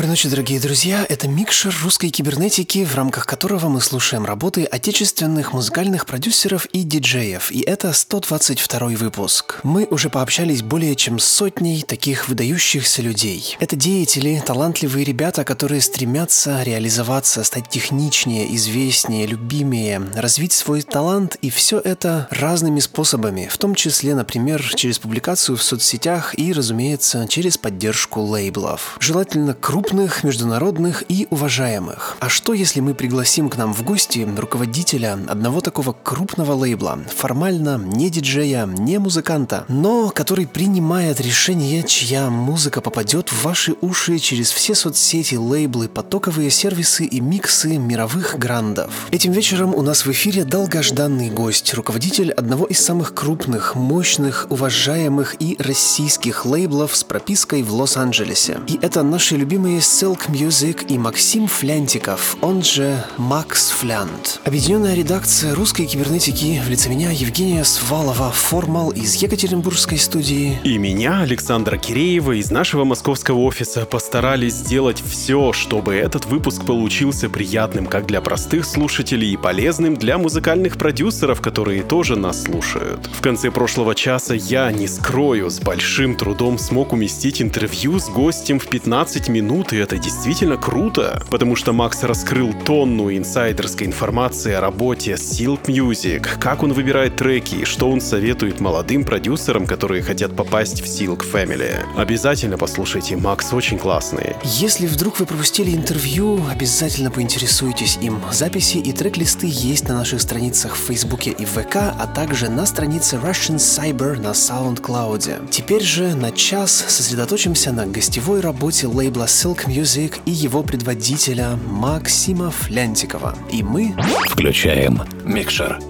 Доброй ночи, дорогие друзья. Это микшер русской кибернетики, в рамках которого мы слушаем работы отечественных музыкальных продюсеров и диджеев. И это 122 выпуск. Мы уже пообщались более чем с сотней таких выдающихся людей. Это деятели, талантливые ребята, которые стремятся реализоваться, стать техничнее, известнее, любимее, развить свой талант, и все это разными способами, в том числе, например, через публикацию в соцсетях и, разумеется, через поддержку лейблов. Желательно круто крупных, международных и уважаемых. А что, если мы пригласим к нам в гости руководителя одного такого крупного лейбла, формально не диджея, не музыканта, но который принимает решение, чья музыка попадет в ваши уши через все соцсети, лейблы, потоковые сервисы и миксы мировых грандов. Этим вечером у нас в эфире долгожданный гость, руководитель одного из самых крупных, мощных, уважаемых и российских лейблов с пропиской в Лос-Анджелесе. И это наши любимые Silk Music и Максим Флянтиков, он же Макс Флянт. Объединенная редакция русской кибернетики в лице меня Евгения Свалова, формал из Екатеринбургской студии. И меня, Александра Киреева, из нашего московского офиса постарались сделать все, чтобы этот выпуск получился приятным как для простых слушателей и полезным для музыкальных продюсеров, которые тоже нас слушают. В конце прошлого часа я, не скрою, с большим трудом смог уместить интервью с гостем в 15 минут и это действительно круто, потому что Макс раскрыл тонну инсайдерской информации о работе Silk Music, как он выбирает треки и что он советует молодым продюсерам, которые хотят попасть в Silk Family. Обязательно послушайте, Макс очень классный. Если вдруг вы пропустили интервью, обязательно поинтересуйтесь им. Записи и трек-листы есть на наших страницах в Фейсбуке и ВК, а также на странице Russian Cyber на SoundCloud. Теперь же на час сосредоточимся на гостевой работе лейбла Silk Silk Music и его предводителя Максима Флянтикова. И мы включаем микшер.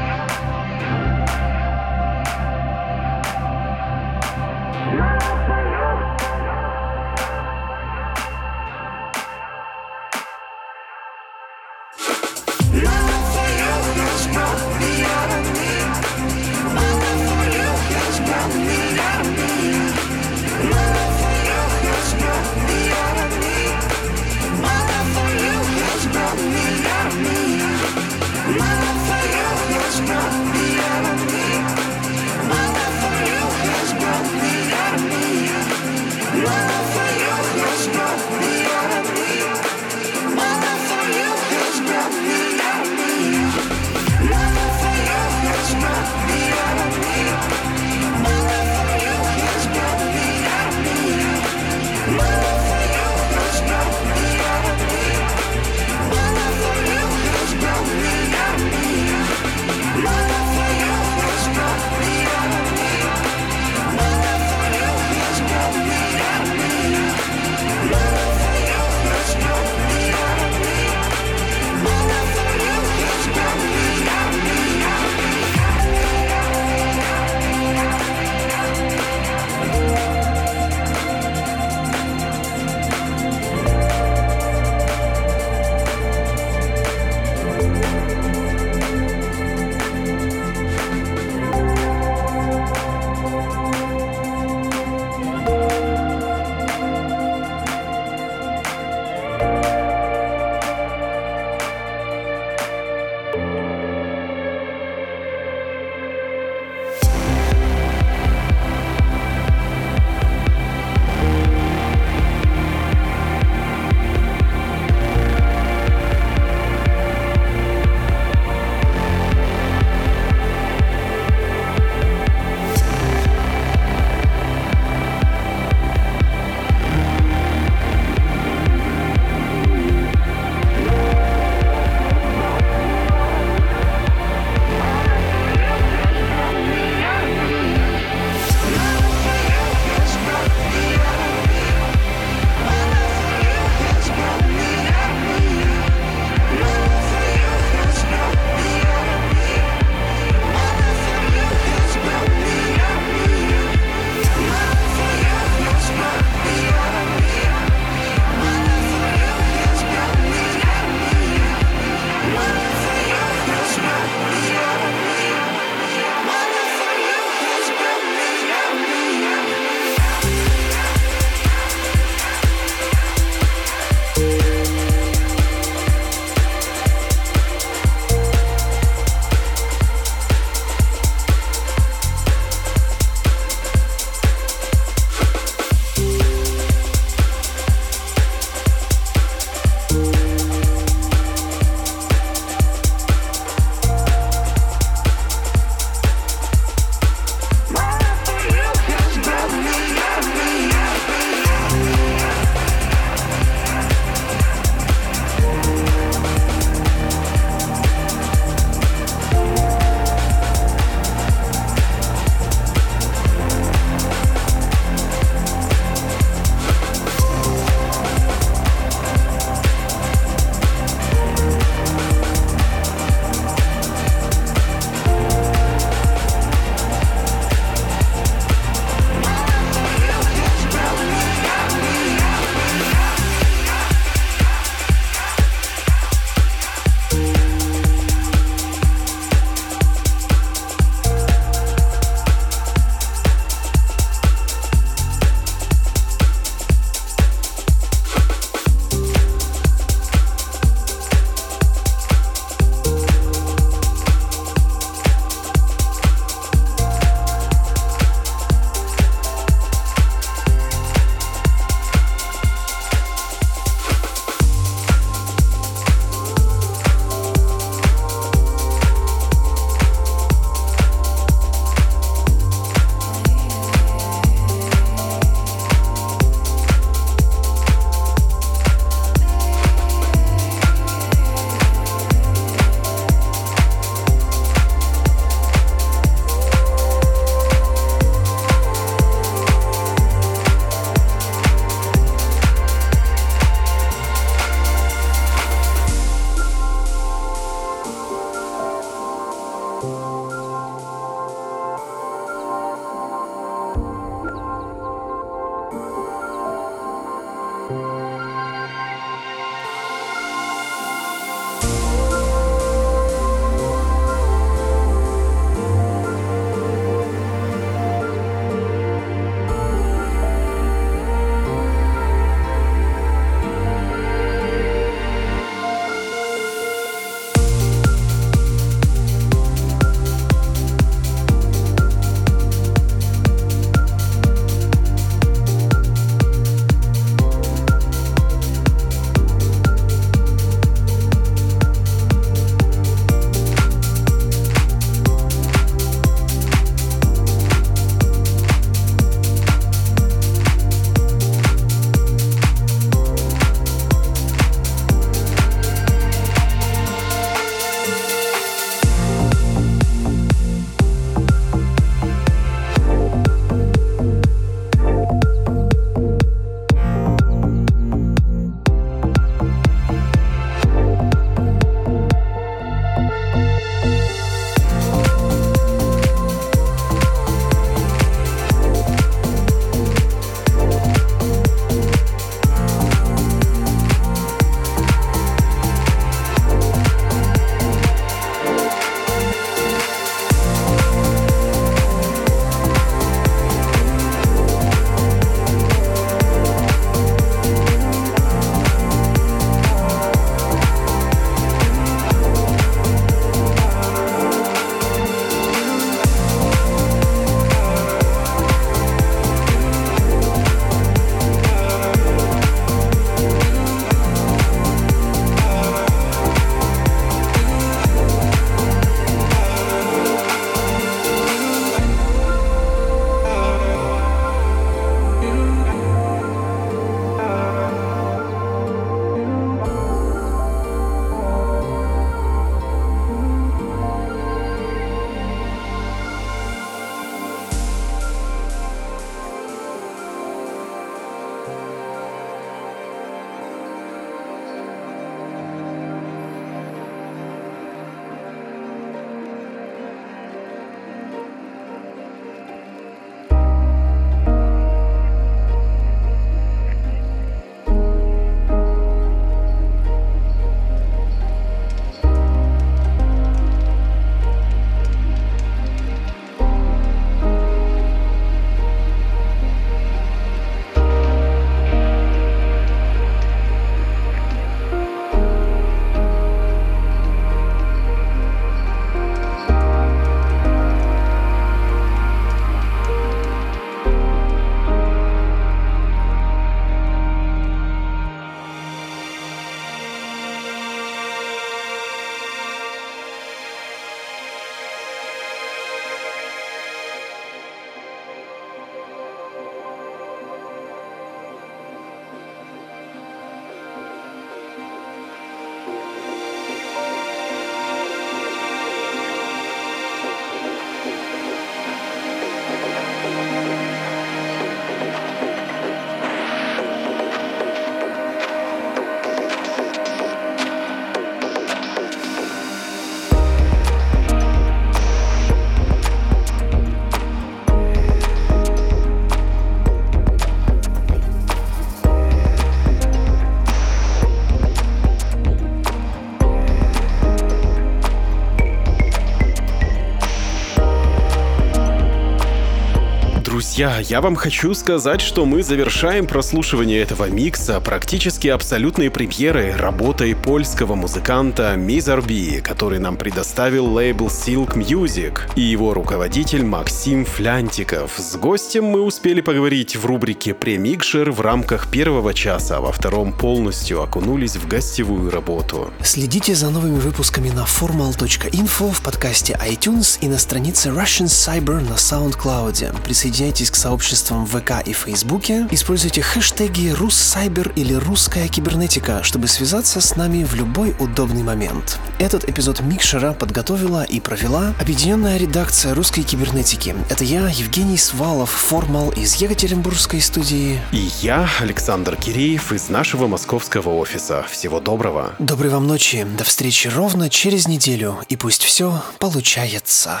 Друзья, я вам хочу сказать, что мы завершаем прослушивание этого микса практически абсолютной премьерой работой польского музыканта Мизарби, который нам предоставил лейбл Silk Music и его руководитель Максим Флянтиков. С гостем мы успели поговорить в рубрике «Премикшер» в рамках первого часа, а во втором полностью окунулись в гостевую работу. Следите за новыми выпусками на formal.info в подкасте iTunes и на странице Russian Cyber на SoundCloud. Присоединяйтесь к сообществам в ВК и Фейсбуке. Используйте хэштеги «Руссайбер» или «Русская кибернетика», чтобы связаться с нами в любой удобный момент. Этот эпизод Микшера подготовила и провела объединенная редакция русской кибернетики. Это я, Евгений Свалов, формал из Екатеринбургской студии. И я, Александр Киреев, из нашего московского офиса. Всего доброго. Доброй вам ночи. До встречи ровно через неделю. И пусть все получается.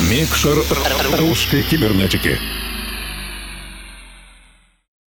Микшер русской кибернетики.